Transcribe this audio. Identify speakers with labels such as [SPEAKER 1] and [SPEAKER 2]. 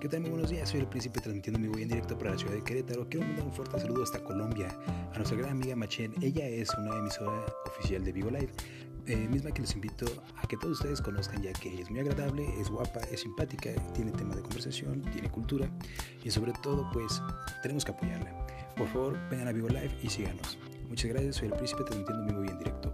[SPEAKER 1] Qué tal, muy buenos días. soy el príncipe transmitiendo mi voy en directo para la ciudad de Querétaro. Quiero mandar un fuerte saludo hasta Colombia a nuestra gran amiga Machen. Ella es una emisora oficial de Vivo Live, eh, misma que les invito a que todos ustedes conozcan ya que es muy agradable, es guapa, es simpática, tiene tema de conversación, tiene cultura y sobre todo pues tenemos que apoyarla. Por favor, vengan a Vivo Live y síganos. Muchas gracias, soy el príncipe transmitiendo mi voy en directo.